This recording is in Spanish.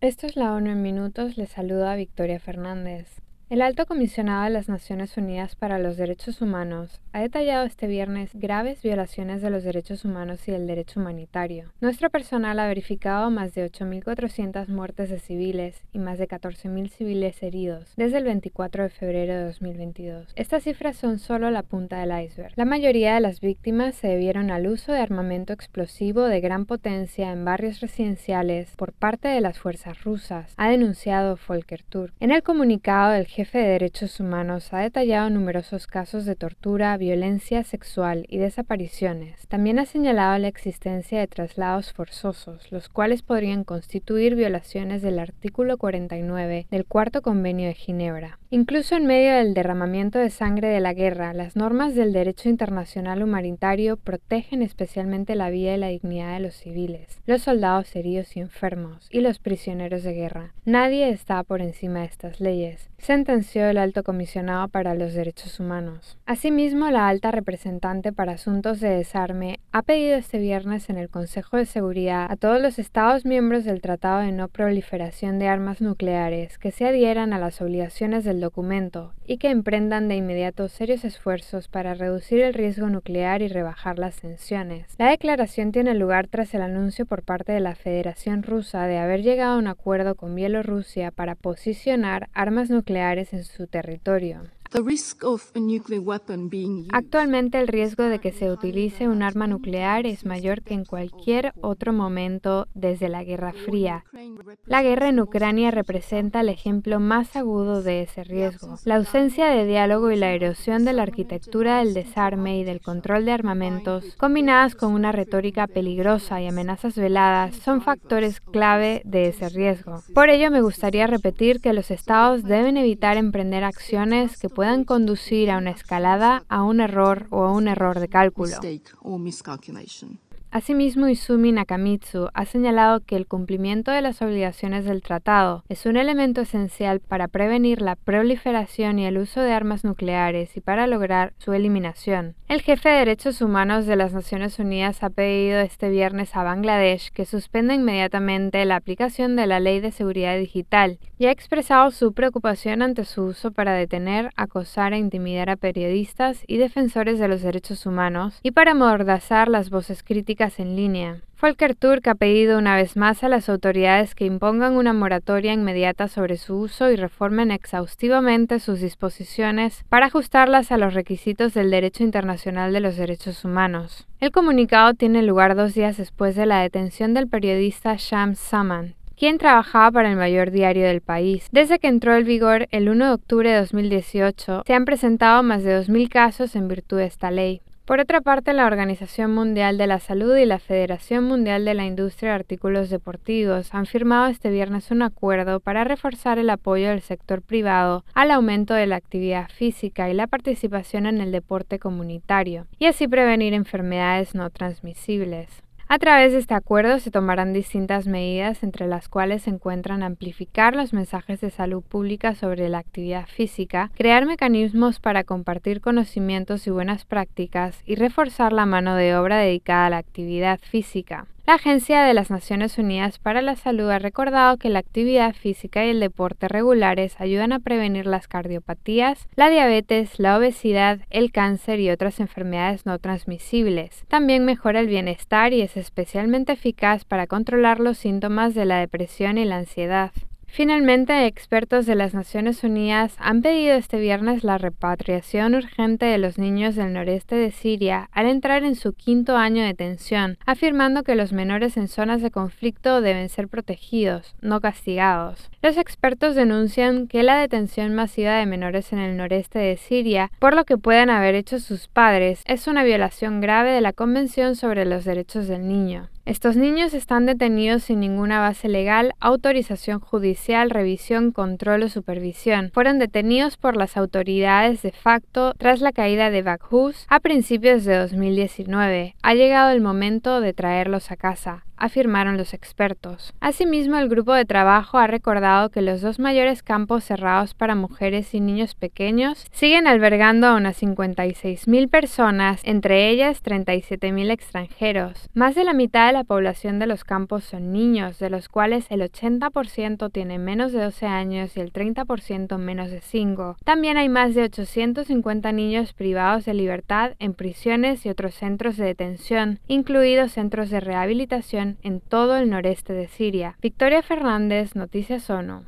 Esto es la ONU en minutos, les saluda Victoria Fernández. El alto comisionado de las Naciones Unidas para los Derechos Humanos ha detallado este viernes graves violaciones de los derechos humanos y del derecho humanitario. Nuestro personal ha verificado más de 8.400 muertes de civiles y más de 14.000 civiles heridos desde el 24 de febrero de 2022. Estas cifras son solo la punta del iceberg. La mayoría de las víctimas se debieron al uso de armamento explosivo de gran potencia en barrios residenciales por parte de las fuerzas rusas, ha denunciado Volker Turk. En el comunicado del jefe de derechos humanos ha detallado numerosos casos de tortura, violencia sexual y desapariciones. También ha señalado la existencia de traslados forzosos, los cuales podrían constituir violaciones del artículo 49 del Cuarto Convenio de Ginebra. Incluso en medio del derramamiento de sangre de la guerra, las normas del derecho internacional humanitario protegen especialmente la vida y la dignidad de los civiles, los soldados heridos y enfermos y los prisioneros de guerra. Nadie está por encima de estas leyes sentenció el alto comisionado para los derechos humanos. Asimismo, la alta representante para asuntos de desarme ha pedido este viernes en el Consejo de Seguridad a todos los Estados miembros del Tratado de No Proliferación de Armas Nucleares que se adhieran a las obligaciones del documento y que emprendan de inmediato serios esfuerzos para reducir el riesgo nuclear y rebajar las tensiones. La declaración tiene lugar tras el anuncio por parte de la Federación Rusa de haber llegado a un acuerdo con Bielorrusia para posicionar armas nucleares en su territorio. Actualmente el riesgo de que se utilice un arma nuclear es mayor que en cualquier otro momento desde la Guerra Fría. La guerra en Ucrania representa el ejemplo más agudo de ese riesgo. La ausencia de diálogo y la erosión de la arquitectura del desarme y del control de armamentos, combinadas con una retórica peligrosa y amenazas veladas, son factores clave de ese riesgo. Por ello me gustaría repetir que los estados deben evitar emprender acciones que puedan conducir a una escalada, a un error o a un error de cálculo. Asimismo, Izumi Nakamitsu ha señalado que el cumplimiento de las obligaciones del tratado es un elemento esencial para prevenir la proliferación y el uso de armas nucleares y para lograr su eliminación. El jefe de derechos humanos de las Naciones Unidas ha pedido este viernes a Bangladesh que suspenda inmediatamente la aplicación de la Ley de Seguridad Digital y ha expresado su preocupación ante su uso para detener, acosar e intimidar a periodistas y defensores de los derechos humanos y para amordazar las voces críticas en línea. Volker Turk ha pedido una vez más a las autoridades que impongan una moratoria inmediata sobre su uso y reformen exhaustivamente sus disposiciones para ajustarlas a los requisitos del derecho internacional de los derechos humanos. El comunicado tiene lugar dos días después de la detención del periodista Shams Saman, quien trabajaba para el mayor diario del país. Desde que entró en vigor el 1 de octubre de 2018, se han presentado más de 2.000 casos en virtud de esta ley. Por otra parte, la Organización Mundial de la Salud y la Federación Mundial de la Industria de Artículos Deportivos han firmado este viernes un acuerdo para reforzar el apoyo del sector privado al aumento de la actividad física y la participación en el deporte comunitario, y así prevenir enfermedades no transmisibles. A través de este acuerdo se tomarán distintas medidas, entre las cuales se encuentran amplificar los mensajes de salud pública sobre la actividad física, crear mecanismos para compartir conocimientos y buenas prácticas y reforzar la mano de obra dedicada a la actividad física. La Agencia de las Naciones Unidas para la Salud ha recordado que la actividad física y el deporte regulares ayudan a prevenir las cardiopatías, la diabetes, la obesidad, el cáncer y otras enfermedades no transmisibles. También mejora el bienestar y es especialmente eficaz para controlar los síntomas de la depresión y la ansiedad. Finalmente, expertos de las Naciones Unidas han pedido este viernes la repatriación urgente de los niños del noreste de Siria al entrar en su quinto año de tensión, afirmando que los menores en zonas de conflicto deben ser protegidos, no castigados. Los expertos denuncian que la detención masiva de menores en el noreste de Siria, por lo que puedan haber hecho sus padres, es una violación grave de la Convención sobre los Derechos del Niño. Estos niños están detenidos sin ninguna base legal, autorización judicial, revisión, control o supervisión. Fueron detenidos por las autoridades de facto tras la caída de Bakhus a principios de 2019. Ha llegado el momento de traerlos a casa. Afirmaron los expertos. Asimismo, el grupo de trabajo ha recordado que los dos mayores campos cerrados para mujeres y niños pequeños siguen albergando a unas 56.000 personas, entre ellas 37.000 extranjeros. Más de la mitad de la población de los campos son niños, de los cuales el 80% tiene menos de 12 años y el 30% menos de 5. También hay más de 850 niños privados de libertad en prisiones y otros centros de detención, incluidos centros de rehabilitación en todo el noreste de Siria. Victoria Fernández, Noticias ONU.